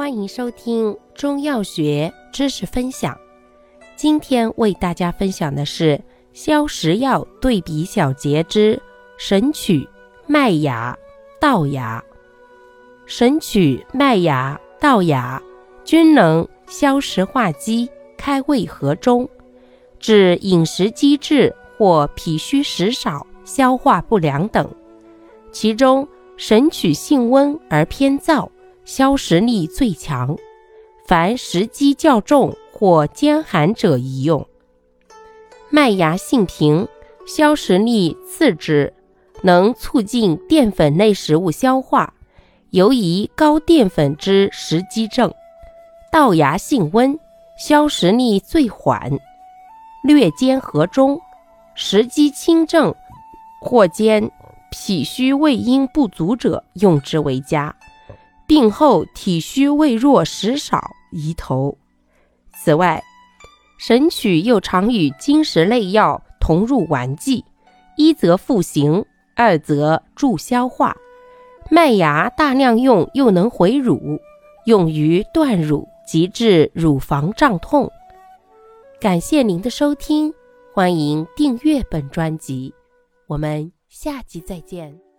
欢迎收听中药学知识分享。今天为大家分享的是消食药对比小节之神曲、麦芽、稻芽。神曲、麦芽、稻芽均能消食化积、开胃和中，治饮食积滞或脾虚食少、消化不良等。其中，神曲性温而偏燥。消食力最强，凡食积较重或兼寒者宜用。麦芽性平，消食力次之，能促进淀粉类食物消化，尤宜高淀粉之食积症。稻芽性温，消食力最缓，略兼和中，食积轻症或兼脾虚胃阴不足者用之为佳。病后体虚胃弱食少宜投。此外，神曲又常与金石类药同入丸剂，一则复形，二则助消化。麦芽大量用又能回乳，用于断乳及治乳房胀痛。感谢您的收听，欢迎订阅本专辑，我们下集再见。